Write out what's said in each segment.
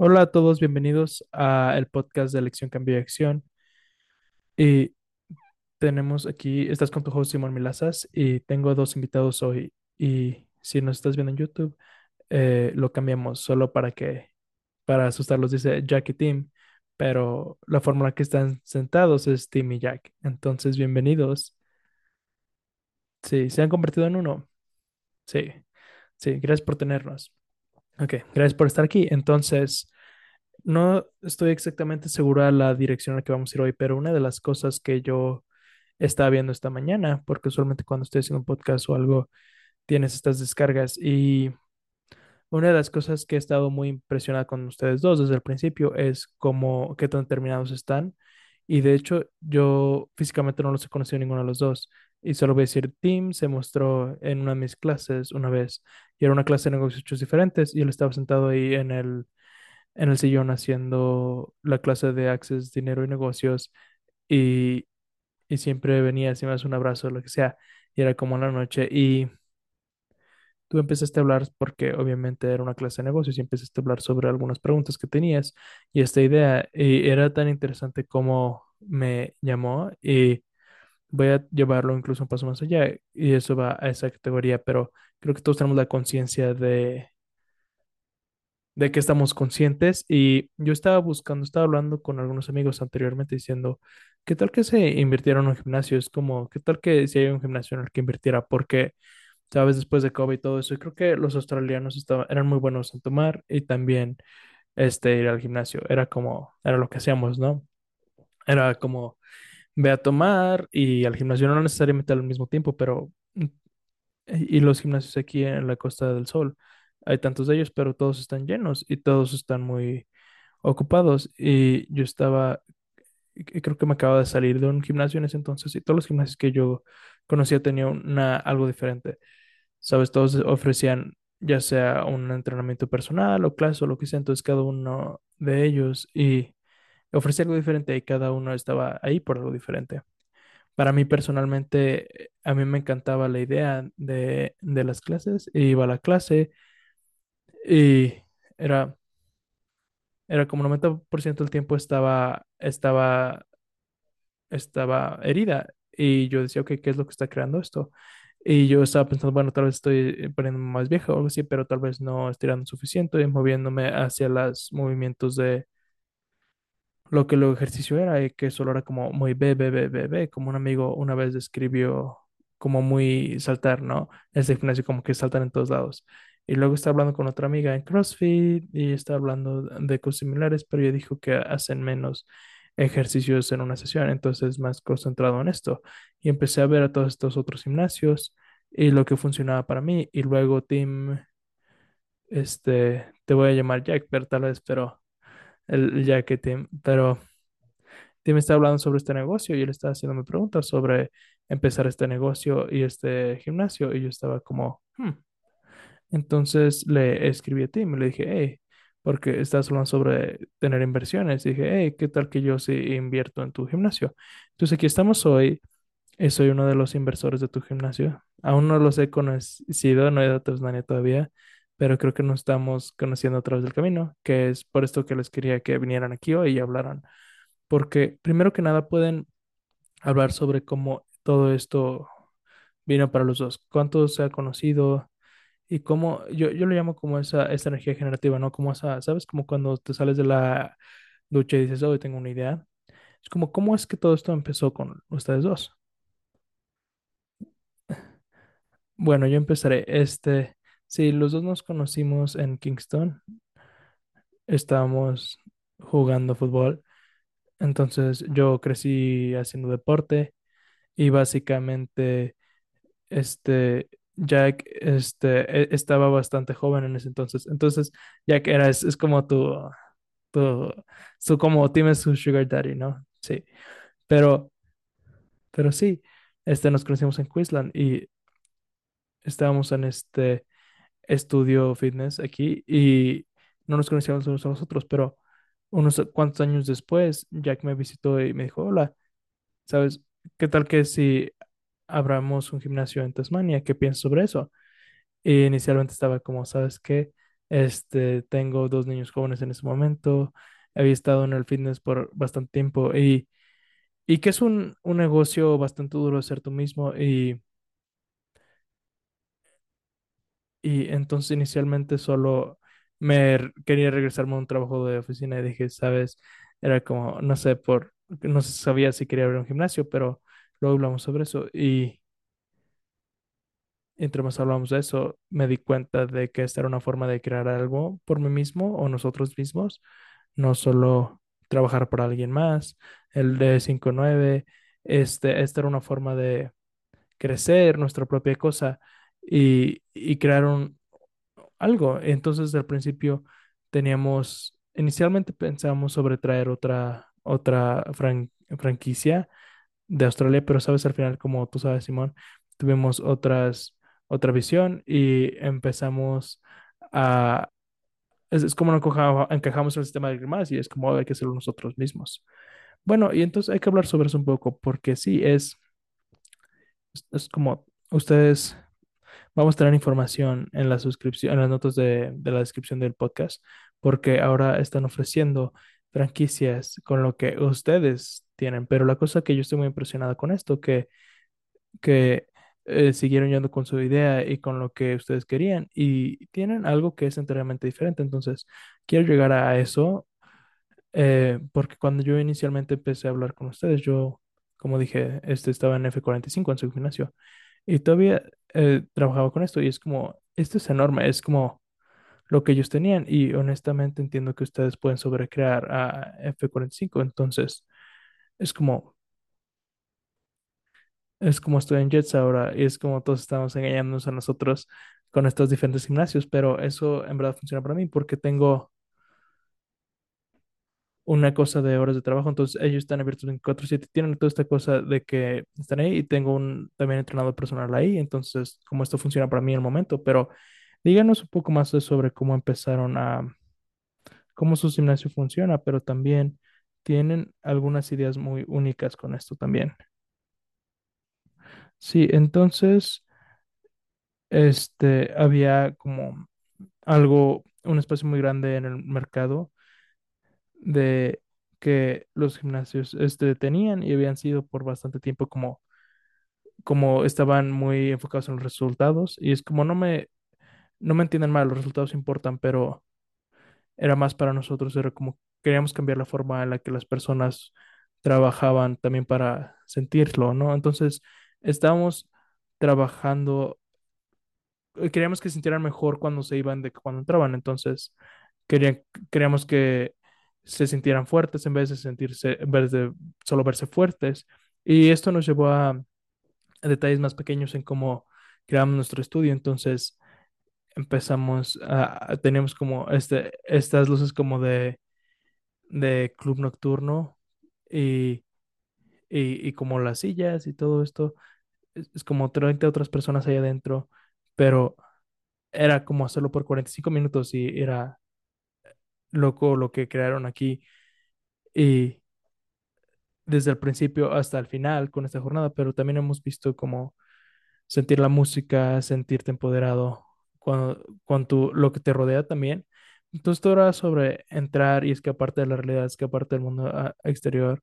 Hola a todos, bienvenidos a el podcast de Elección, Cambio y Acción. Y tenemos aquí, estás con tu host Simón Milazas y tengo dos invitados hoy. Y si nos estás viendo en YouTube, eh, lo cambiamos solo para que, para asustarlos, dice Jack y Tim, pero la forma en la que están sentados es Tim y Jack. Entonces, bienvenidos. Sí, se han convertido en uno. Sí, sí, gracias por tenernos. Ok, gracias por estar aquí. Entonces, no estoy exactamente segura la dirección a la que vamos a ir hoy, pero una de las cosas que yo estaba viendo esta mañana, porque usualmente cuando estoy haciendo un podcast o algo, tienes estas descargas y una de las cosas que he estado muy impresionada con ustedes dos desde el principio es cómo, qué tan terminados están. Y de hecho, yo físicamente no los he conocido ninguno de los dos. Y solo voy a decir, Tim se mostró en una de mis clases una vez. Y era una clase de negocios diferentes. Y él estaba sentado ahí en el, en el sillón haciendo la clase de Access, Dinero y Negocios. Y, y siempre venía, me das un abrazo, lo que sea. Y era como en la noche. Y tú empezaste a hablar porque obviamente era una clase de negocios y empezaste a hablar sobre algunas preguntas que tenías y esta idea y era tan interesante como me llamó y voy a llevarlo incluso un paso más allá y eso va a esa categoría, pero creo que todos tenemos la conciencia de de que estamos conscientes y yo estaba buscando, estaba hablando con algunos amigos anteriormente diciendo, ¿qué tal que se invirtiera en un gimnasio? Es como, ¿qué tal que si hay un gimnasio en el que invirtiera? Porque ¿sabes? Después de COVID y todo eso. Y creo que los australianos estaban, eran muy buenos en tomar y también este, ir al gimnasio. Era como, era lo que hacíamos, ¿no? Era como, ve a tomar y al gimnasio, no necesariamente al mismo tiempo, pero, mm, y los gimnasios aquí en la Costa del Sol, hay tantos de ellos, pero todos están llenos y todos están muy ocupados. Y yo estaba, creo que me acaba de salir de un gimnasio en ese entonces y todos los gimnasios que yo conocía tenían una, algo diferente. ¿sabes? Todos ofrecían ya sea un entrenamiento personal o clase o lo que sea, entonces cada uno de ellos y ofrecía algo diferente y cada uno estaba ahí por algo diferente. Para mí personalmente, a mí me encantaba la idea de, de las clases, iba a la clase y era, era como 90% del tiempo estaba, estaba, estaba herida y yo decía, ok, ¿qué es lo que está creando esto? Y yo estaba pensando, bueno, tal vez estoy poniéndome más viejo o algo así, pero tal vez no estirando suficiente y moviéndome hacia los movimientos de lo que el ejercicio era y que solo era como muy be, be, be, be, be, como un amigo una vez describió como muy saltar, ¿no? Ese gimnasio como que saltan en todos lados. Y luego estaba hablando con otra amiga en CrossFit y estaba hablando de cosas similares, pero ella dijo que hacen menos ejercicios en una sesión, entonces más concentrado en esto. Y empecé a ver a todos estos otros gimnasios y lo que funcionaba para mí. Y luego Tim, este, te voy a llamar Jack, pero tal vez, pero el Jack que Tim, pero Tim está hablando sobre este negocio y él estaba haciéndome preguntas sobre empezar este negocio y este gimnasio y yo estaba como, hmm. Entonces le escribí a Tim y le dije, hey, porque estás hablando sobre tener inversiones. dije, hey, ¿qué tal que yo sí invierto en tu gimnasio? Entonces aquí estamos hoy. y soy uno de los inversores de tu gimnasio. Aún no los he conocido, no he dado nadie todavía, pero creo que nos estamos conociendo a través del camino, que es por esto que les quería que vinieran aquí hoy y hablaran. Porque primero que nada pueden hablar sobre cómo todo esto vino para los dos, cuánto se ha conocido, y cómo, yo, yo lo llamo como esa, esa energía generativa, ¿no? Como esa, ¿sabes? Como cuando te sales de la ducha y dices, hoy tengo una idea. Es como, ¿cómo es que todo esto empezó con ustedes dos? Bueno, yo empezaré. Este, sí, los dos nos conocimos en Kingston. Estábamos jugando fútbol. Entonces yo crecí haciendo deporte y básicamente, este, Jack este, e- estaba bastante joven en ese entonces. Entonces, Jack era, es, es como tu, tu, su, como tienes su sugar daddy, ¿no? Sí. Pero, pero sí, este, nos conocimos en Queensland y estábamos en este estudio fitness aquí y no nos conocíamos unos a los otros, pero unos cuantos años después, Jack me visitó y me dijo, hola, ¿sabes? ¿Qué tal que si abramos un gimnasio en Tasmania? ¿Qué piensas sobre eso? Y inicialmente estaba como, ¿sabes qué? Este, tengo dos niños jóvenes en ese momento, había estado en el fitness por bastante tiempo y, y que es un, un negocio bastante duro ser tú mismo y, y entonces inicialmente solo me quería regresarme a un trabajo de oficina y dije, ¿sabes? Era como, no sé, por, no sabía si quería abrir un gimnasio, pero luego hablamos sobre eso y entre más hablamos de eso, me di cuenta de que esta era una forma de crear algo por mí mismo o nosotros mismos, no solo trabajar para alguien más. El de 5-9, este, esta era una forma de crecer nuestra propia cosa y, y crear un, algo. Entonces, al principio teníamos, inicialmente pensábamos sobre traer otra, otra fran- franquicia de Australia, pero sabes, al final, como tú sabes, Simón, tuvimos otras, otra visión y empezamos a... Es, es como no encajamos en el sistema de alguien más y es como hay que hacerlo nosotros mismos. Bueno, y entonces hay que hablar sobre eso un poco, porque sí, es, es como ustedes, vamos a tener información en la suscripción, en las notas de, de la descripción del podcast, porque ahora están ofreciendo franquicias con lo que ustedes tienen, pero la cosa que yo estoy muy impresionada con esto, que que eh, siguieron yendo con su idea y con lo que ustedes querían y tienen algo que es enteramente diferente. Entonces, quiero llegar a eso eh, porque cuando yo inicialmente empecé a hablar con ustedes, yo, como dije, este estaba en F45 en su gimnasio y todavía eh, trabajaba con esto y es como, esto es enorme, es como lo que ellos tenían y honestamente entiendo que ustedes pueden sobrecrear a F45, entonces es como Es como estoy en Jets ahora y es como todos estamos engañándonos a nosotros con estos diferentes gimnasios, pero eso en verdad funciona para mí porque tengo una cosa de horas de trabajo, entonces ellos están abiertos 24/7, tienen toda esta cosa de que están ahí y tengo un también entrenador personal ahí, entonces como esto funciona para mí en el momento, pero díganos un poco más sobre cómo empezaron a, cómo su gimnasio funciona, pero también tienen algunas ideas muy únicas con esto también. Sí, entonces... este, había como algo, un espacio muy grande en el mercado de que los gimnasios este, tenían y habían sido por bastante tiempo como, como estaban muy enfocados en los resultados. Y es como no me, no me entiendan mal, los resultados importan, pero era más para nosotros, era como queríamos cambiar la forma en la que las personas trabajaban también para sentirlo, ¿no? Entonces, estábamos trabajando eh, queríamos que sintieran mejor cuando se iban de cuando entraban. Entonces, querían, queríamos que se sintieran fuertes en vez de sentirse, en vez de solo verse fuertes. Y esto nos llevó a, detalles más pequeños en cómo creamos nuestro estudio. Entonces, empezamos a, teníamos como este, estas luces como de, de club nocturno y, y, y como las sillas y todo esto. Es, es como 30 otras personas ahí adentro, pero era como hacerlo por 45 minutos y era loco lo que crearon aquí y desde el principio hasta el final con esta jornada, pero también hemos visto como sentir la música, sentirte empoderado cuando, cuando lo que te rodea también. Entonces todo era sobre entrar y escaparte de la realidad, escaparte del mundo ah, exterior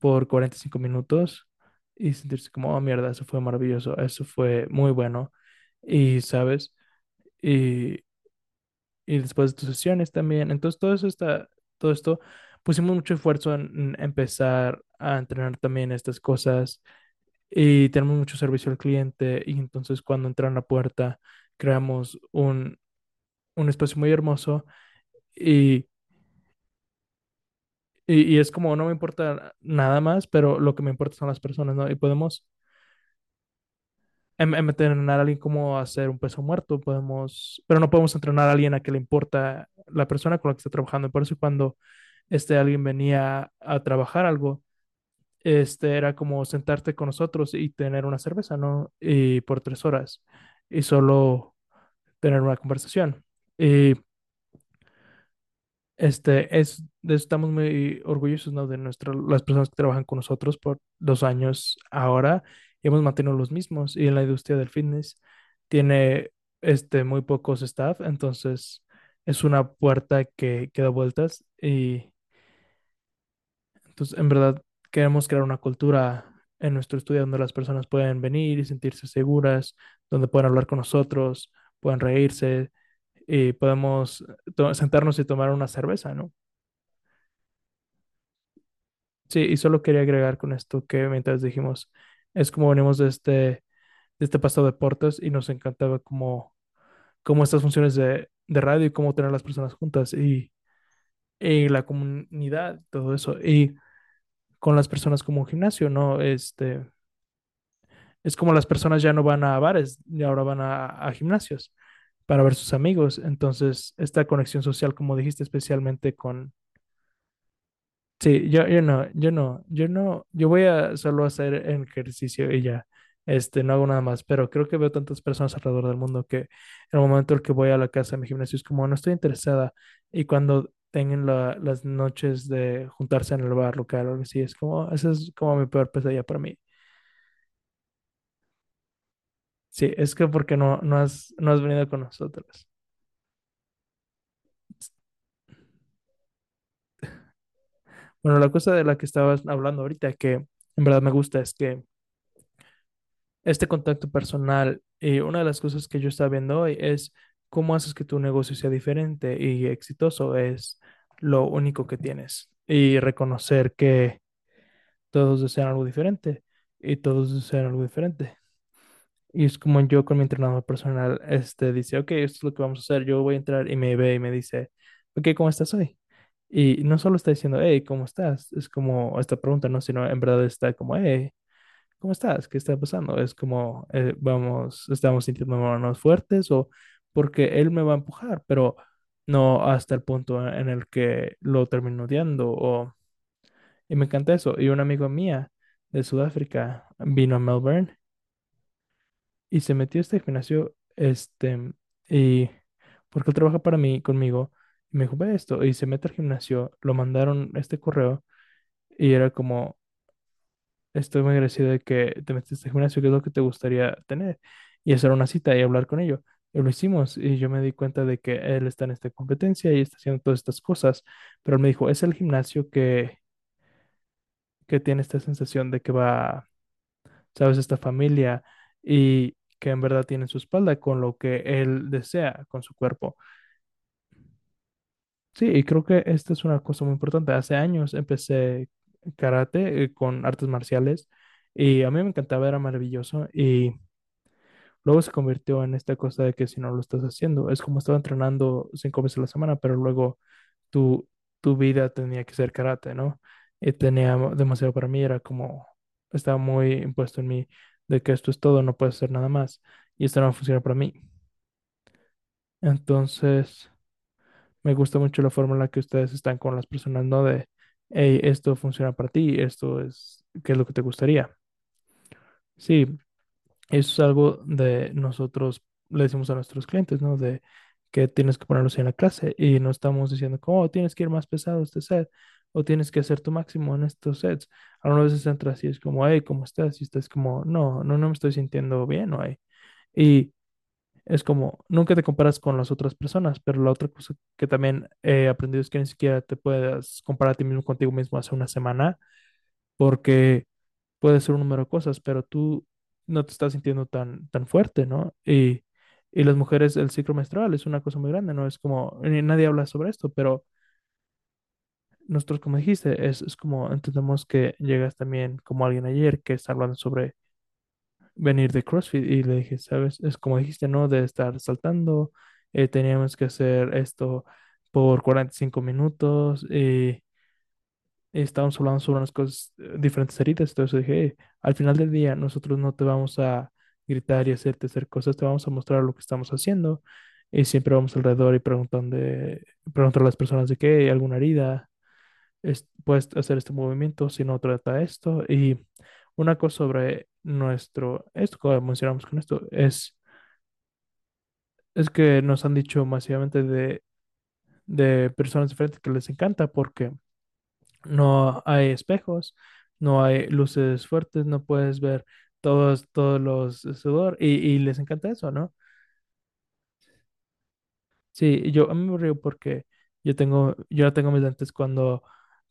por 45 minutos y sentirse como, oh mierda, eso fue maravilloso, eso fue muy bueno. Y, ¿sabes? Y y después de tus sesiones también. Entonces, todo eso está, todo esto, pusimos mucho esfuerzo en, empezar a entrenar también estas cosas y tenemos mucho servicio al cliente y entonces cuando entran a la puerta creamos un, un espacio muy hermoso y, y, y es como no me importa nada más, pero lo que me importa son las personas, ¿no? Y podemos en, en entrenar a alguien cómo hacer un peso muerto, podemos, pero no podemos entrenar a alguien a que le importa la persona con la que está trabajando. Por eso cuando este alguien venía a trabajar algo, este era como sentarte con nosotros y tener una cerveza, ¿no? Y por tres horas y solo tener una conversación. Y este es, estamos muy orgullosos. De nuestra, las personas que trabajan con nosotros por dos años ahora hemos mantenido los mismos. Y en la industria del fitness tiene este muy pocos staff, entonces es una puerta que, que da vueltas y entonces en verdad queremos crear una cultura en nuestro estudio donde las personas pueden venir y sentirse seguras, donde pueden hablar con nosotros, pueden reírse y podemos to- sentarnos y tomar una cerveza, ¿no? Sí, y solo quería agregar con esto que mientras dijimos, es como venimos de este, de este pasto de deportes y nos encantaba como, como estas funciones de, de radio y cómo tener las personas juntas y, y la comunidad, todo eso. Y con las personas como un gimnasio, ¿no? Este, es como las personas ya no van a bares y ahora van a, a gimnasios para ver sus amigos. Entonces, esta conexión social, como dijiste, especialmente con Sí, yo, yo no, yo no, yo no, yo voy a solo hacer ejercicio y ya, este, no hago nada más, pero creo que veo tantas personas alrededor del mundo que en el momento en el que voy a la casa de mi gimnasio es como no estoy interesada y cuando tengan la- las noches de juntarse en el bar local o algo así, es como, esa es como mi peor pesadilla para mí. Sí, es que porque no, no has, no has venido con nosotros. Bueno, la cosa de la que estabas hablando ahorita que en verdad me gusta es que este contacto personal. Y una de las cosas que yo estaba viendo hoy es cómo haces que tu negocio sea diferente y exitoso. Es lo único que tienes. Y reconocer que todos desean algo diferente y todos desean algo diferente. Y es como yo con mi entrenador personal, este dice, ok, esto es lo que vamos a hacer. Yo voy a entrar y me ve y me dice, ok, ¿cómo estás hoy? Y no solo está diciendo, hey, ¿cómo estás? Es como esta pregunta, ¿no? Sino en verdad está como, hey, ¿cómo estás? ¿Qué está pasando? Es como, eh, vamos, estamos sintiéndonos fuertes o porque él me va a empujar, pero no hasta el punto en el que lo termino odiando o, y me encanta eso. Y una amiga mía de Sudáfrica vino a Melbourne y se metió a este gimnasio, este, y porque él trabaja para mí, conmigo, me dijo, ve esto, y se mete al gimnasio, lo mandaron este correo y era como, Estoy muy agradecido de que te metiste a este gimnasio, ¿qué es lo que te gustaría tener? Y hacer una cita y hablar con ellos. Y lo hicimos y yo me di cuenta de que él está en esta competencia y está haciendo todas estas cosas, pero él me dijo, es el gimnasio que, que tiene esta sensación de que va, sabes, esta familia y que en verdad tiene su espalda con lo que él desea con su cuerpo. Sí, y creo que esta es una cosa muy importante. Hace años empecé karate eh, con artes marciales y a mí me encantaba, era maravilloso y luego se convirtió en esta cosa de que si no lo estás haciendo, es como estaba entrenando cinco veces a la semana, pero luego tu, tu vida tenía que ser karate, ¿no? Y tenía demasiado para mí, era como, estaba muy impuesto en mí de que esto es todo, no puedes hacer nada más y esto no funciona para mí. Entonces... Me gusta mucho la forma en la que ustedes están con las personas, ¿no? De, hey, esto funciona para ti, esto es, ¿qué es lo que te gustaría? Sí, eso es algo de nosotros, le decimos a nuestros clientes, ¿no? De que tienes que ponerlos en la clase y no estamos diciendo, oh, tienes que ir más pesado este set o tienes que hacer tu máximo en estos sets. Algunas veces entras y es como, hey, ¿cómo estás? Y estás como, no, no, no me estoy sintiendo bien hoy. Y Es como, nunca te comparas con las otras personas, pero la otra cosa que también he aprendido es que ni siquiera te puedas comparar a ti mismo contigo mismo hace una semana, porque puede ser un número de cosas, pero tú no te estás sintiendo tan, tan fuerte, ¿no? Y, y las mujeres, el ciclo menstrual es una cosa muy grande, ¿no? Es como, nadie habla sobre esto, pero nosotros, como dijiste, es, es como entendemos que llegas también como alguien ayer que está hablando sobre venir de CrossFit y le dije, ¿sabes? Es como dijiste, ¿no? De estar saltando, eh, teníamos que hacer esto por 45 minutos y, y estábamos hablando sobre unas cosas, eh, diferentes heridas, entonces dije, "Hey, al final del día nosotros no te vamos a gritar y hacerte hacer cosas, te vamos a mostrar lo que estamos haciendo y siempre vamos alrededor y preguntan de, preguntan a las personas de qué, alguna herida, es- puedes hacer este movimiento, si no trata esto. Y una cosa sobre nuestro, esto que mencionamos con esto, es, es que nos han dicho masivamente de, de personas diferentes que les encanta porque no hay espejos, no hay luces fuertes, no puedes ver todos, todos los sudor y, y les encanta eso, ¿no? Sí, yo a mí me río porque yo tengo, yo tengo mis lentes cuando,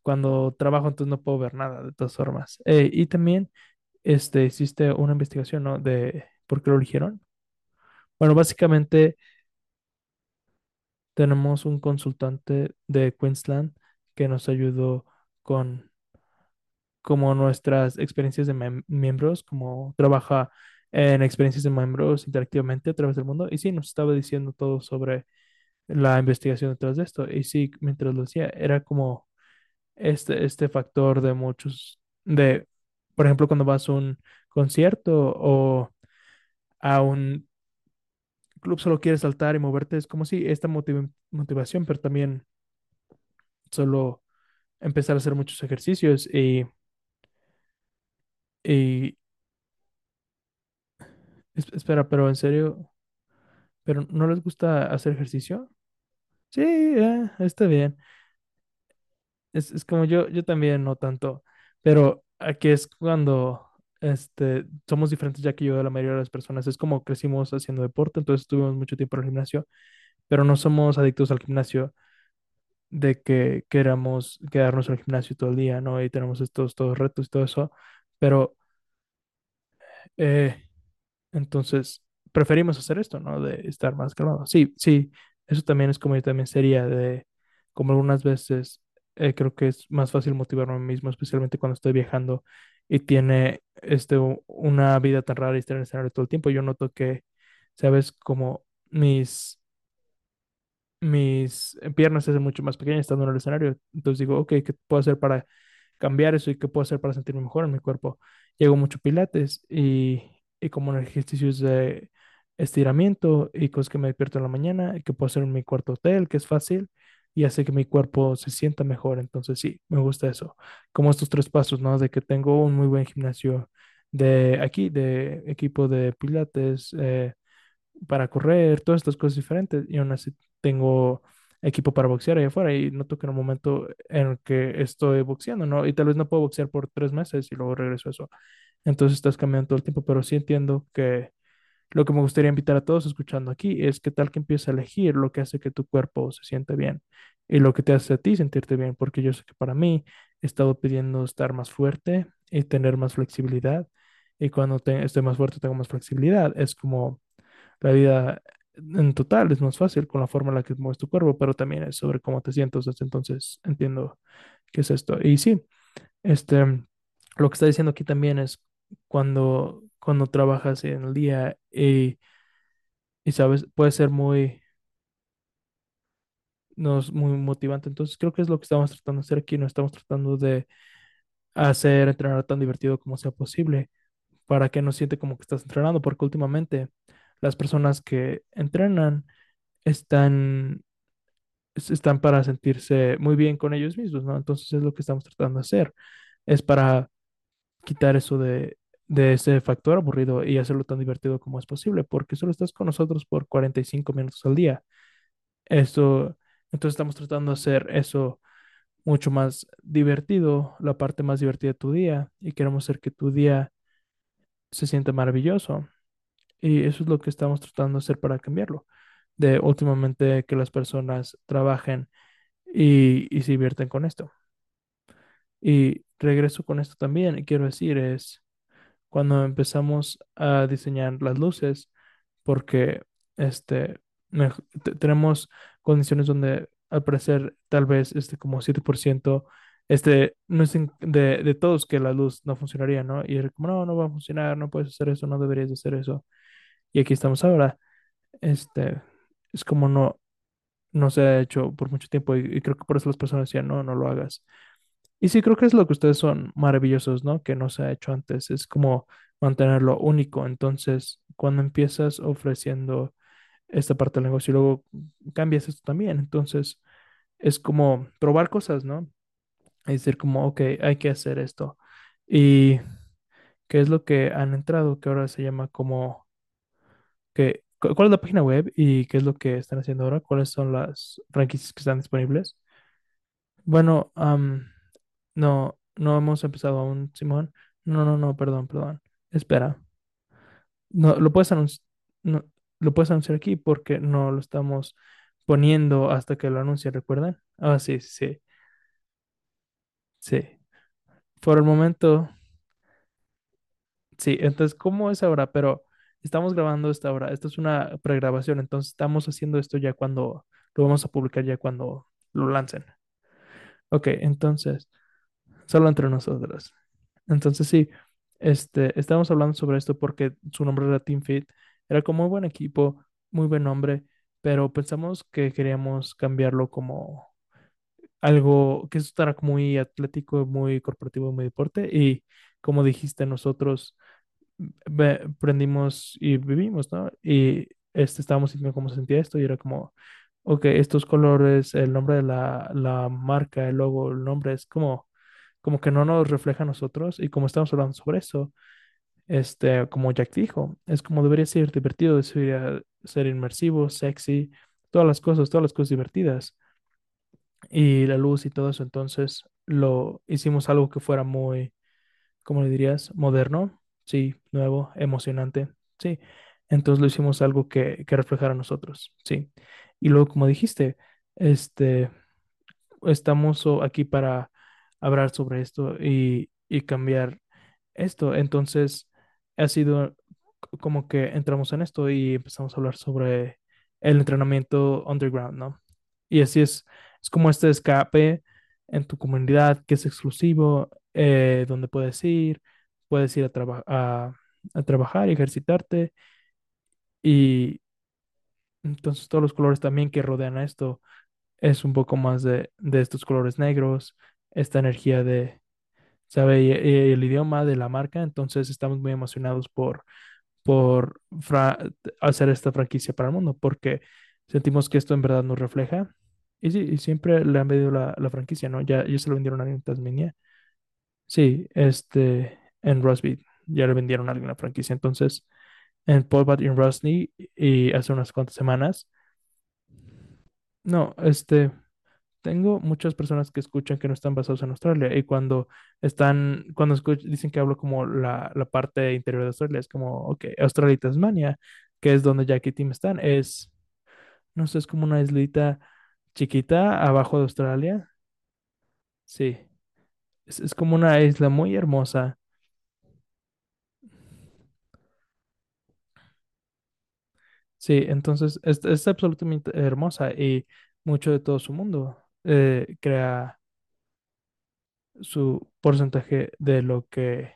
cuando trabajo, entonces no puedo ver nada de todas formas. Eh, y también este, hiciste una investigación, ¿no? De por qué lo eligieron. Bueno, básicamente tenemos un consultante de Queensland que nos ayudó con como nuestras experiencias de miembros, como trabaja en experiencias de miembros interactivamente a través del mundo. Y sí, nos estaba diciendo todo sobre la investigación detrás de esto. Y sí, mientras lo decía, era como este, este factor de muchos, de, por ejemplo, cuando vas a un concierto o a un club solo quieres saltar y moverte, es como si esta motiva- motivación, pero también solo empezar a hacer muchos ejercicios y, y es- espera, pero en serio, ¿pero no les gusta hacer ejercicio? Sí, eh, está bien. Es, es como yo, yo también no tanto, pero aquí es cuando este, somos diferentes ya que yo de la mayoría de las personas. Es como crecimos haciendo deporte, entonces estuvimos mucho tiempo en el gimnasio, pero no somos adictos al gimnasio de que queramos quedarnos en el gimnasio todo el día, ¿no? Y tenemos estos todos retos y todo eso, pero eh, entonces preferimos hacer esto, ¿no? De estar más calmados. Sí, sí, eso también es como yo también sería de, como algunas veces eh, creo que es más fácil motivarme a mí mismo, especialmente cuando estoy viajando y tiene este, una vida tan rara y estar en el escenario todo el tiempo. Yo noto que, ¿sabes? Como mis mis piernas se hacen mucho más pequeñas estando en el escenario. Entonces digo, ok, ¿qué puedo hacer para cambiar eso y qué puedo hacer para sentirme mejor en mi cuerpo? Llego mucho pilates y, y como ejercicios de estiramiento y cosas que me despierto en la mañana que puedo hacer en mi cuarto hotel, que es fácil y hace que mi cuerpo se sienta mejor. Entonces sí, me gusta eso. Como estos tres pasos, ¿no? De que tengo un muy buen gimnasio de aquí, de equipo de pilates, eh, para correr, todas estas cosas diferentes. Y aún así tengo equipo para boxear ahí afuera y noto que en un momento en el que estoy boxeando, ¿no? Y tal vez no puedo boxear por tres meses y luego regreso a eso. Entonces estás cambiando todo el tiempo, pero sí entiendo que lo que me gustaría invitar a todos escuchando aquí es que tal que empieces a elegir lo que hace que tu cuerpo se sienta bien y lo que te hace a ti sentirte bien, porque yo sé que para mí he estado pidiendo estar más fuerte y tener más flexibilidad. Y cuando te- estoy más fuerte, tengo más flexibilidad. Es como la vida en total es más fácil con la forma en la que mueves tu cuerpo, pero también es sobre cómo te sientes. Entonces entiendo qué es esto. Y sí, este, lo que está diciendo aquí también es cuando, cuando trabajas en el día y, y sabes, puede ser muy, no es muy motivante. Entonces creo que es lo que estamos tratando de hacer aquí. No estamos tratando de hacer entrenar tan divertido como sea posible para que no siente como que estás entrenando, porque últimamente las personas que entrenan están es- están para sentirse muy bien con ellos mismos, ¿no? Entonces es lo que estamos tratando de hacer. Es para quitar eso de, de ese factor aburrido y hacerlo tan divertido como es posible, porque solo estás con nosotros por 45 minutos al día. Eso, entonces estamos tratando de hacer eso mucho más divertido, la parte más divertida de tu día, y queremos hacer que tu día se sienta maravilloso. Y eso es lo que estamos tratando de hacer para cambiarlo. De últimamente que las personas trabajen y, se divierten con esto. Y regreso con esto también, y quiero decir, es cuando empezamos a diseñar las luces, porque este, tenemos condiciones donde al parecer tal vez este como 7% este, no es de, de todos que la luz no funcionaría, ¿no? Y era como, no, no va a funcionar, no puedes hacer eso, no deberías de hacer eso. Y aquí estamos ahora. Este, es como no, no se ha hecho por mucho tiempo y, y creo que por eso las personas decían, no, no lo hagas. Y sí, creo que es lo que ustedes son maravillosos, ¿no? Que no se ha hecho antes. Es como mantenerlo único. Entonces, cuando empiezas ofreciendo esta parte del negocio y luego cambias esto también, entonces es como probar cosas, ¿no? Es decir, como, ok, hay que hacer esto. ¿Y qué es lo que han entrado? Que ahora se llama como, que, cu- ¿cuál es la página web y qué es lo que están haciendo ahora? ¿Cuáles son las franquicias que están disponibles? Bueno, am, no, no hemos empezado aún, Simón. No, no, no, perdón, perdón. Espera. No, lo puedes anunciar, no, lo puedes anunciar aquí porque no lo estamos poniendo hasta que lo anuncie, ¿recuerdan? Ah, sí, sí, sí. Por el momento, sí. Entonces, ¿cómo es ahora? Pero estamos grabando esta hora. Esto es una pregrabación, entonces estamos haciendo esto ya cuando lo vamos a publicar, ya cuando lo lancen. Ok, entonces, solo entre nosotros. Entonces sí, este, estábamos hablando sobre esto porque su nombre era Team Fit, era como muy buen equipo, muy buen nombre, pero pensamos que queríamos cambiarlo como algo que estará muy atlético, muy corporativo, muy deporte y como dijiste, nosotros aprendimos y vivimos, ¿no? Y este, estábamos sintiendo cómo se sentía esto y era como, ok, estos colores, el nombre de la, la marca, el logo, el nombre es como como que no nos refleja a nosotros y como estamos hablando sobre eso, este, como Jack dijo, es como debería ser divertido, debería ser inmersivo, sexy, todas las cosas, todas las cosas divertidas y la luz y todo eso, entonces lo hicimos algo que fuera muy, ¿cómo le dirías? Moderno, sí, nuevo, emocionante, sí. Entonces lo hicimos algo que, que reflejara a nosotros, sí. Y luego, como dijiste, este, estamos aquí para hablar sobre esto y, y cambiar esto. Entonces, ha sido como que entramos en esto y empezamos a hablar sobre el entrenamiento underground, ¿no? Y así es, es como este escape en tu comunidad que es exclusivo, eh, donde puedes ir, puedes ir a, traba- a, a trabajar ejercitarte. Y entonces todos los colores también que rodean a esto es un poco más de, de estos colores negros, esta energía de, ¿sabe? El idioma de la marca, entonces estamos muy emocionados por, por hacer esta franquicia para el mundo, porque sentimos que esto en verdad nos refleja. Y sí, y siempre le han vendido la, la franquicia, ¿no? Ya, ya se lo vendieron a alguien en Tasmania. Sí, este, en Rosby ya le vendieron a alguien la franquicia. Entonces, en Polbat y en Rosny, y hace unas cuantas semanas, no, este, Tengo muchas personas que escuchan que no están basados en Australia y cuando están, cuando escuch- dicen que hablo como la, la parte interior de Australia, es como, ok, Australia y Tasmania, que es donde Jack y Tim están, es, no sé, es como una islita chiquita abajo de Australia. Sí, es, es como una isla muy hermosa. Sí, entonces es, es absolutamente hermosa y mucho de todo su mundo eh, crea su porcentaje de lo que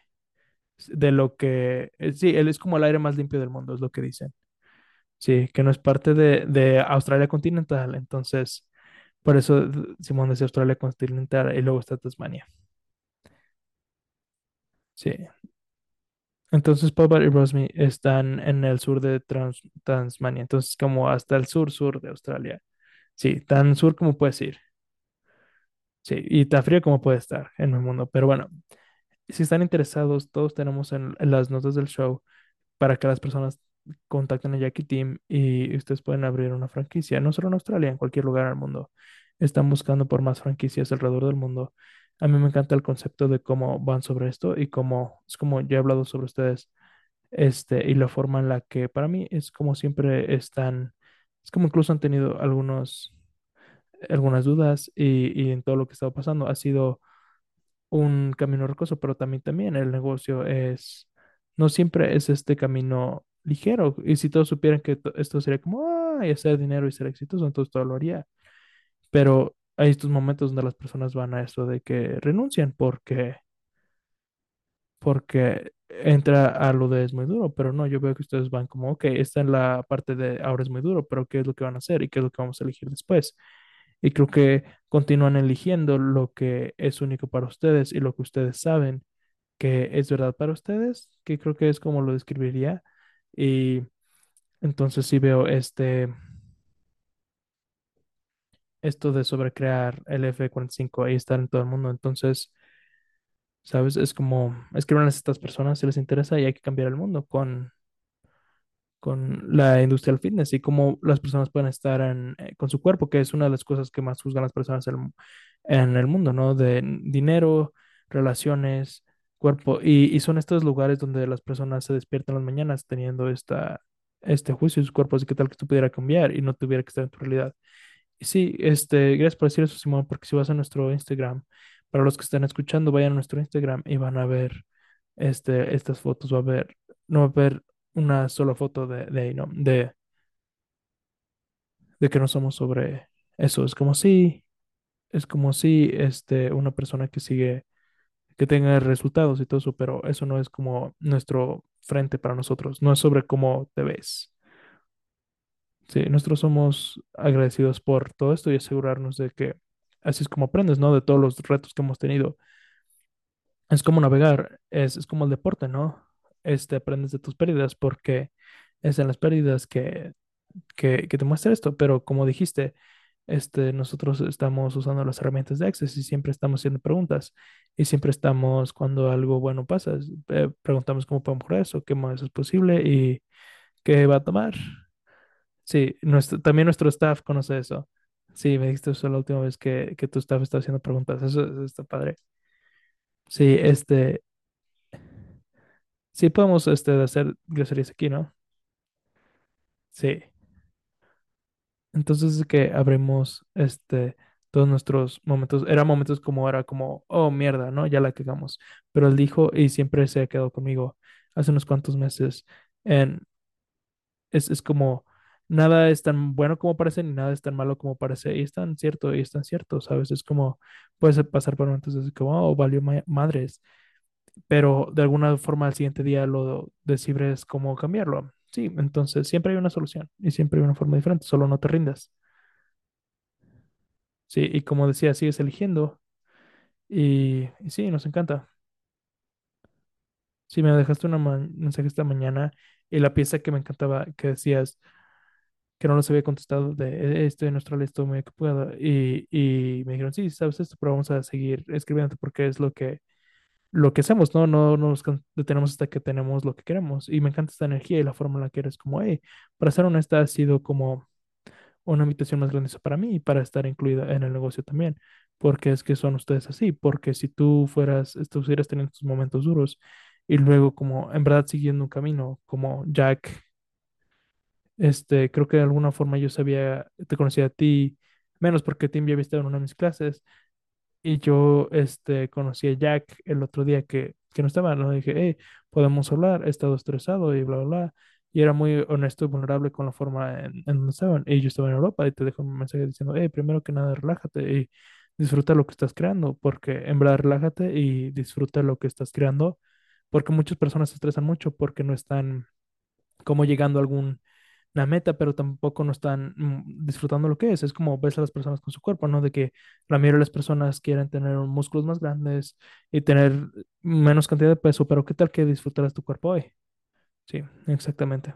de lo que, eh, sí, él es como el aire más limpio del mundo, es lo que dicen. Sí, que no es parte de, de Australia continental, entonces, por eso Simón dice Australia continental y luego está Tasmania. Sí, entonces Pobart y Rosmi están en el sur de Trans- Tasmania, entonces como hasta el sur, sur de Australia. Sí, tan sur como puedes ir. Sí, y tan frío como puede estar en el mundo, pero bueno, si están interesados, todos tenemos en las notas del show para que las personas contacten a Jackie Team y ustedes pueden abrir una franquicia, no solo en Australia, en cualquier lugar del mundo. Están buscando por más franquicias alrededor del mundo. A mí me encanta el concepto de cómo van sobre esto y cómo, es como ya he hablado sobre ustedes, este, y la forma en la que para mí es como siempre están, es como incluso han tenido algunos, algunas dudas y, y en todo lo que estaba pasando ha sido un camino rocoso, pero también, también el negocio es, no siempre es este camino ligero. Y si todos supieran que to- esto sería como, ay, hacer dinero y ser exitoso, entonces todo lo haría. Pero hay estos momentos donde las personas van a eso de que renuncian porque, porque entra a lo de es muy duro, pero no, yo veo que ustedes van como, ok, está en la parte de ahora es muy duro, pero ¿qué es lo que van a hacer y qué es lo que vamos a elegir después? Y creo que continúan eligiendo lo que es único para ustedes y lo que ustedes saben que es verdad para ustedes, que creo que es como lo describiría. Y entonces sí veo este, esto de sobrecrear el F-45 y estar en todo el mundo. Entonces, ¿sabes? Es como escriban a estas personas si les interesa y hay que cambiar el mundo con con la industria del fitness y cómo las personas pueden estar eh, con su cuerpo, que es una de las cosas que más juzgan las personas en, el mundo, ¿no? De dinero, relaciones, cuerpo. Y, son estos lugares donde las personas se despiertan las mañanas teniendo esta, este juicio de sus cuerpos y qué tal que esto pudiera cambiar y no tuviera que estar en tu realidad. Sí, este, gracias por decir eso, Simón, porque si vas a nuestro Instagram, para los que están escuchando, vayan a nuestro Instagram y van a ver este, estas fotos, va a ver, no va a ver una sola foto de, de ¿no? De, de que no somos sobre eso. Es como si, es como si este, una persona que sigue, que tenga resultados y todo eso, pero eso no es como nuestro frente para nosotros, no es sobre cómo te ves. Sí, nosotros somos agradecidos por todo esto y asegurarnos de que así es como aprendes, ¿no? De todos los retos que hemos tenido. Es como navegar, es, es como el deporte, ¿no? Este, aprendes de tus pérdidas porque es en las pérdidas que, que, que te muestra esto, pero como dijiste, este, nosotros estamos usando las herramientas de Access y siempre estamos haciendo preguntas y siempre estamos, cuando algo bueno pasa, eh, preguntamos cómo podemos mejorar eso, qué más es posible y qué va a tomar. Sí, nuestro, también nuestro staff conoce eso. Sí, me dijiste eso la última vez que, que tu staff está haciendo preguntas. Eso, eso está padre. Sí, este, sí podemos este, hacer groserías aquí, ¿no? Sí. Entonces es que abrimos este todos nuestros momentos. Eran momentos como era como, oh mierda, ¿no? Ya la cagamos. Pero él dijo y siempre se ha quedado conmigo hace unos cuantos meses. En, es, es como nada es tan bueno como parece ni nada es tan malo como parece. Y es tan cierto y es tan cierto, ¿sabes? Es como puedes pasar por momentos así como, oh, valió ma- madres. Pero de alguna forma al siguiente día lo decides cómo cambiarlo. Sí, entonces siempre hay una solución y siempre hay una forma diferente, solo no te rindas. Sí, y como decía, sigues eligiendo y, y sí, nos encanta. Sí, me dejaste un mensaje esta mañana y la pieza que me encantaba, que decías que no los había contestado de "Eh, estoy en Australia, estoy muy pueda. Y, y me dijeron, sí, sabes esto, pero vamos a seguir escribiendo porque es lo que, lo que hacemos, ¿no? No nos can- detenemos hasta que tenemos lo que queremos. Y me encanta esta energía y la forma en la que eres como, hey, para ser honesta, ha sido como una invitación más grande para mí y para estar incluida en el negocio también, porque es que son ustedes así, porque si tú fueras, estuvieras teniendo tus momentos duros y luego como en verdad siguiendo un camino como Jack, este, creo que de alguna forma yo sabía, te conocía a ti, menos porque había estado en una de mis clases y yo este, conocí a Jack el otro día que, que no estaba, le dije, hey, podemos hablar, he estado estresado y bla, bla, bla. Y era muy honesto y vulnerable con la forma en, donde estaban. Y yo estaba en Europa y te dejo un mensaje diciendo, hey, primero que nada, relájate y disfruta lo que estás creando, porque en verdad relájate y disfruta lo que estás creando, porque muchas personas se estresan mucho porque no están como llegando a algún la meta, pero tampoco no están mm, disfrutando lo que es. Es como ves a las personas con su cuerpo, ¿no? De que la mayoría de las personas quieren tener músculos más grandes y tener menos cantidad de peso, pero ¿qué tal que disfrutaras tu cuerpo hoy? Sí, exactamente.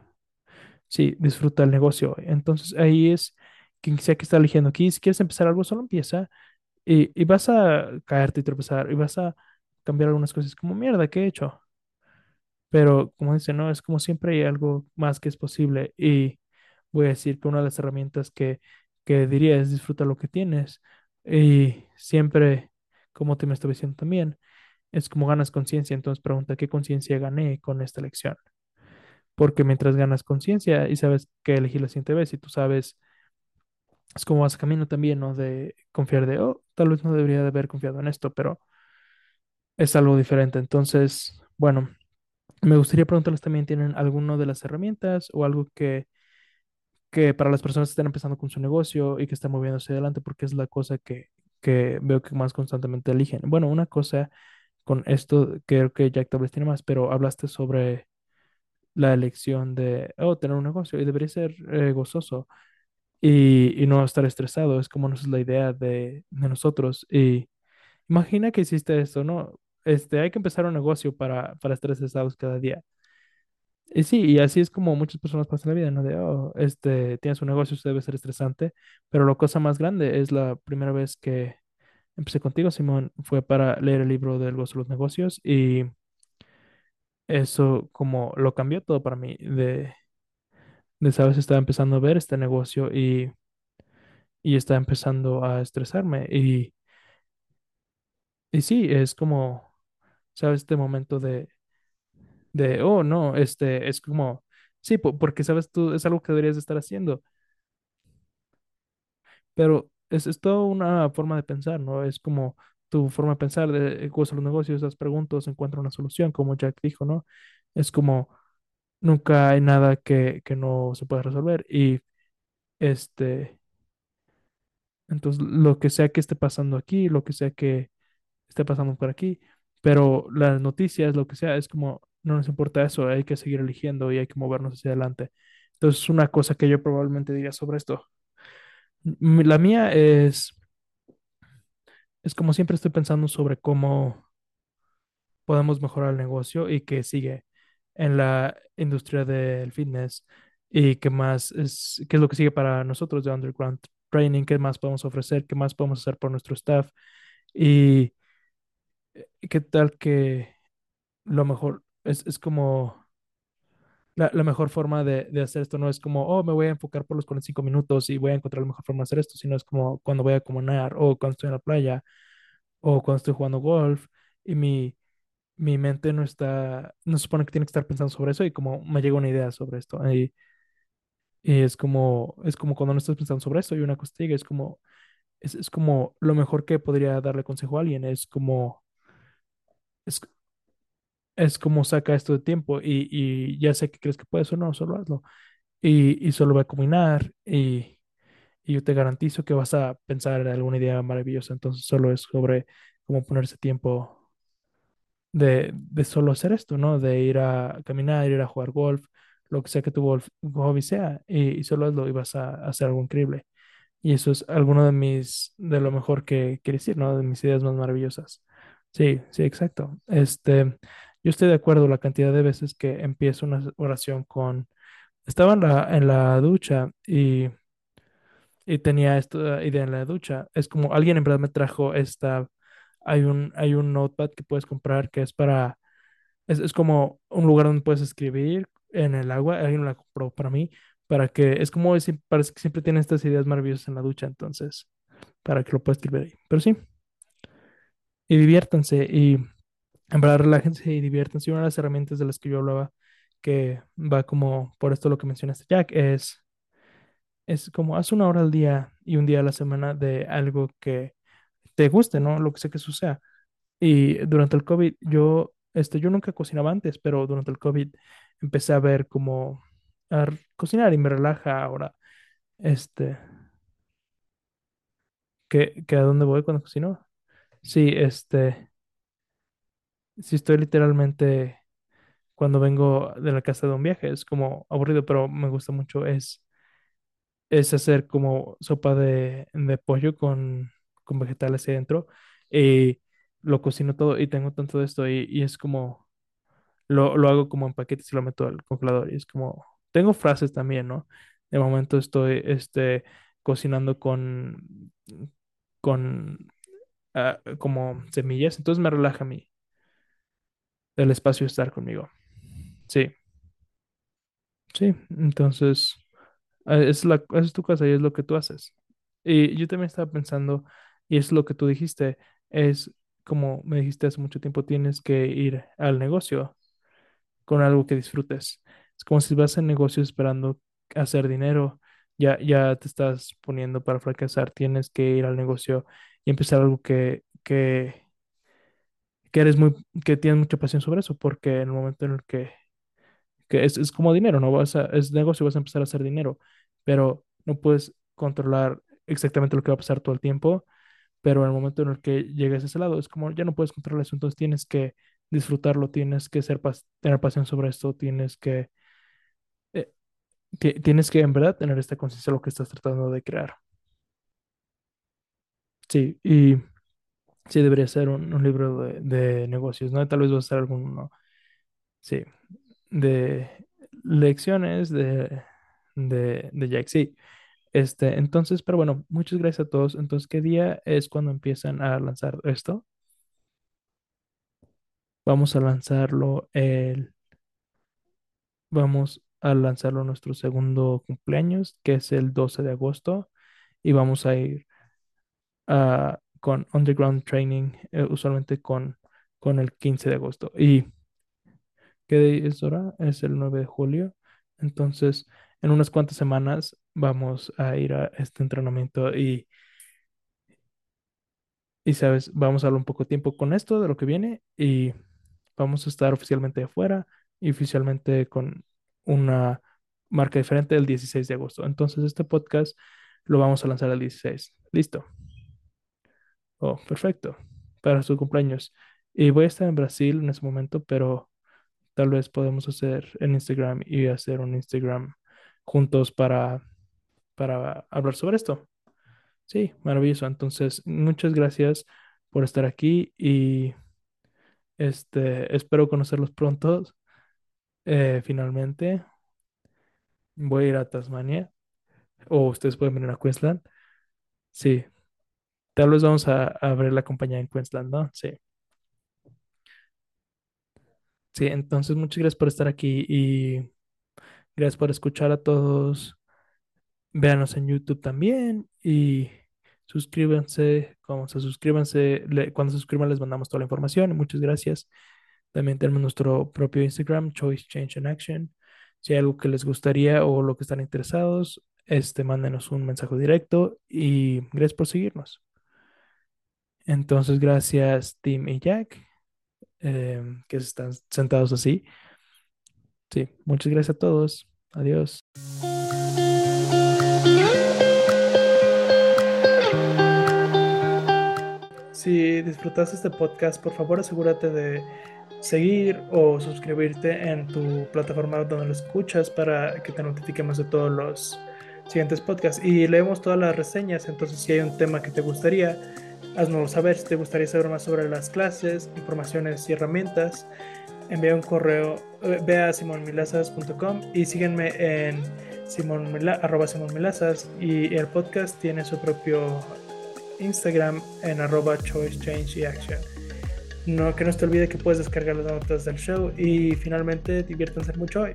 Sí, disfruta el negocio hoy. Entonces ahí es quien sea que está eligiendo aquí. Si quieres empezar algo, solo empieza y, y vas a caerte y tropezar y vas a cambiar algunas cosas como mierda, ¿qué he hecho? Pero como dice, no, es como siempre hay algo más que es posible y voy a decir que una de las herramientas que, que diría es disfruta lo que tienes y siempre, como te me estaba diciendo también, es como ganas conciencia, entonces pregunta, ¿qué conciencia gané con esta elección? Porque mientras ganas conciencia y sabes que elegir la siguiente vez y tú sabes, es como vas camino también, ¿no? De confiar de, oh, tal vez no debería de haber confiado en esto, pero es algo diferente. Entonces, bueno. Me gustaría preguntarles también, ¿tienen alguna de las herramientas o algo que, que para las personas que están empezando con su negocio y que están moviéndose adelante, porque es la cosa que, que veo que más constantemente eligen? Bueno, una cosa con esto, creo que Jack tal tiene más, pero hablaste sobre la elección de, oh, tener un negocio y debería ser eh, gozoso y, y no estar estresado, es como no es la idea de, de nosotros. Y imagina que hiciste esto, ¿no? Este, hay que empezar un negocio para, para estar estresados cada día. Y sí, y así es como muchas personas pasan la vida, ¿no? De, oh, este, tienes un negocio, eso debe ser estresante, pero la cosa más grande es la primera vez que empecé contigo, Simón, fue para leer el libro del gozo de los negocios y eso como lo cambió todo para mí, de, de sabes, estaba empezando a ver este negocio y, y estaba empezando a estresarme y, y sí, es como, sabes, este momento de, de, oh, no, este, es como, sí, po- porque sabes, tú, es algo que deberías de estar haciendo Pero es, es toda una forma de pensar, ¿no? Es como tu forma de pensar de cosas los negocios, las preguntas, encuentra una solución, como Jack dijo, ¿no? Es como nunca hay nada que, que no se pueda resolver. Y este, entonces lo que sea que esté pasando aquí, lo que sea que esté pasando por aquí, pero las noticias, lo que sea, es como no nos importa eso, hay que seguir eligiendo y hay que movernos hacia adelante. Entonces, una cosa que yo probablemente diría sobre esto. La mía es Es como siempre estoy pensando sobre cómo podemos mejorar el negocio y qué sigue en la industria del fitness y qué más es, qué es lo que sigue para nosotros de Underground Training, qué más podemos ofrecer, qué más podemos hacer por nuestro staff y qué tal que lo mejor es, es como la, la mejor forma de, de hacer esto no es como, oh, me voy a enfocar por los 45 minutos y voy a encontrar la mejor forma de hacer esto, sino es como cuando voy a caminar o cuando estoy en la playa o cuando estoy jugando golf y mi mi mente no está, no se supone que tiene que estar pensando sobre eso y como me llega una idea sobre esto. Y, y es como, es como cuando no estás pensando sobre esto y una llega, es como, es, es como lo mejor que podría darle consejo a alguien, es como, es, es como saca esto de tiempo y, y ya sé que crees que puedes o no, solo hazlo. Y, y solo va a combinar y, y yo te garantizo que vas a pensar en alguna idea maravillosa, entonces solo es sobre cómo ponerse tiempo de, de solo hacer esto, ¿no? De ir a caminar, ir a jugar golf, lo que sea que tu golf, hobby sea, y, y solo hazlo y vas a, a hacer algo increíble. Y eso es alguno de mis, de lo mejor que quiere decir, ¿no? De mis ideas más maravillosas. Sí, sí, exacto. Este, yo estoy de acuerdo la cantidad de veces que empiezo una oración con, estaba en la, ducha y, y tenía esta idea en la ducha. Es como alguien en verdad me trajo esta, hay un, hay un notepad que puedes comprar que es para es, es como un lugar donde puedes escribir en el agua. Alguien la compró para mí, para que es como parece que siempre tiene estas ideas maravillosas en la ducha, entonces, para que lo puedas escribir ahí. Pero sí, y diviértanse y en verdad relájense y diviértanse. Y una de las herramientas de las que yo hablaba, que va como por esto lo que mencionaste, Jack, es, es como haz una hora al día y un día a la semana de algo que te guste, ¿no? Lo que sea que sea. Y durante el COVID, yo, este, yo nunca cocinaba antes, pero durante el COVID empecé a ver como a cocinar y me relaja ahora. Este, ¿que, que a dónde voy cuando cocino? Sí, este, sí estoy literalmente cuando vengo de la casa de un viaje, es como aburrido, pero me gusta mucho, es, es hacer como sopa de, de pollo con, con vegetales ahí dentro y lo cocino todo y tengo tanto de esto y, y es como lo, lo hago como en paquetes y lo meto al congelador. Y es como, tengo frases también, ¿no? De momento estoy este, cocinando con, con ah, como semillas, entonces me relaja a el espacio estar conmigo. Sí, sí, entonces eh, es la, es tu casa y es lo que tú haces. Y yo también estaba pensando, y es lo que tú dijiste, es como me dijiste hace mucho tiempo, tienes que ir al negocio con algo que disfrutes. Es como si vas en negocio esperando hacer dinero, ya, ya te estás poniendo para fracasar, tienes que ir al negocio y empezar algo que, que, que eres muy, que tienes mucha pasión sobre eso, porque en el momento en el que, que es, es como dinero, ¿no? Vas a, es negocio, vas a empezar a hacer dinero, pero no puedes controlar exactamente lo que va a pasar todo el tiempo, pero en el momento en el que llegues a ese lado, es como ya no puedes controlar eso, entonces tienes que disfrutarlo, tienes que ser tener pasión sobre esto, tienes que eh, ti- tienes que en verdad tener esta conciencia de lo que estás tratando de crear. Sí, y Sí, debería ser un, un libro de, de negocios, ¿no? Tal vez va a ser alguno, sí, de lecciones de, de, de Jack, sí. Este, entonces, pero bueno, muchas gracias a todos. Entonces, ¿qué día es cuando empiezan a lanzar esto? Vamos a lanzarlo el, vamos a lanzarlo nuestro segundo cumpleaños, que es el 12 de agosto, y vamos a ir a, con Underground Training, eh, usualmente con, con el 15 de agosto. ¿Y qué día es ahora? Es el 9 de julio. Entonces, en unas cuantas semanas vamos a ir a este entrenamiento y Y sabes, vamos a hablar un poco de tiempo con esto, de lo que viene, y vamos a estar oficialmente afuera y oficialmente con una marca diferente el 16 de agosto. Entonces, este podcast lo vamos a lanzar el 16. Listo. Oh, perfecto. Para su cumpleaños. Y voy a estar en Brasil en ese momento, pero tal vez podemos hacer en Instagram y hacer un Instagram juntos para, para hablar sobre esto. Sí, maravilloso. Entonces, muchas gracias por estar aquí y este, espero conocerlos pronto. eh, finalmente, voy a ir a Tasmania o ustedes pueden venir a Queensland. Sí, tal vez vamos a, abrir la compañía en Queensland, ¿no? Sí. Sí, entonces muchas gracias por estar aquí y gracias por escuchar a todos. Véanos en YouTube también y suscríbanse. Como se suscríbanse, cuando se suscriban les mandamos toda la información. Muchas gracias. También tenemos nuestro propio Instagram, Choice Change and Action. Si hay algo que les gustaría o lo que están interesados, este, mándenos un mensaje directo y gracias por seguirnos. Entonces, gracias Tim y Jack, em, que están sentados así. Sí, muchas gracias a todos. Adiós. Si disfrutaste este podcast, por favor asegúrate de seguir o suscribirte en tu plataforma donde lo escuchas para que te notifiquemos de todos los siguientes podcasts. Y leemos todas las reseñas, entonces si hay un tema que te gustaría, haznoslo saber. Si te gustaría saber más sobre las clases, informaciones y herramientas, envía un correo, eh, ve a simonmilazas.com y síguenme en arroba simonmilazas y el podcast tiene su propio Instagram en arroba choice change y action. No, que no se te olvide que puedes descargar las notas del show y finalmente diviértanse mucho hoy.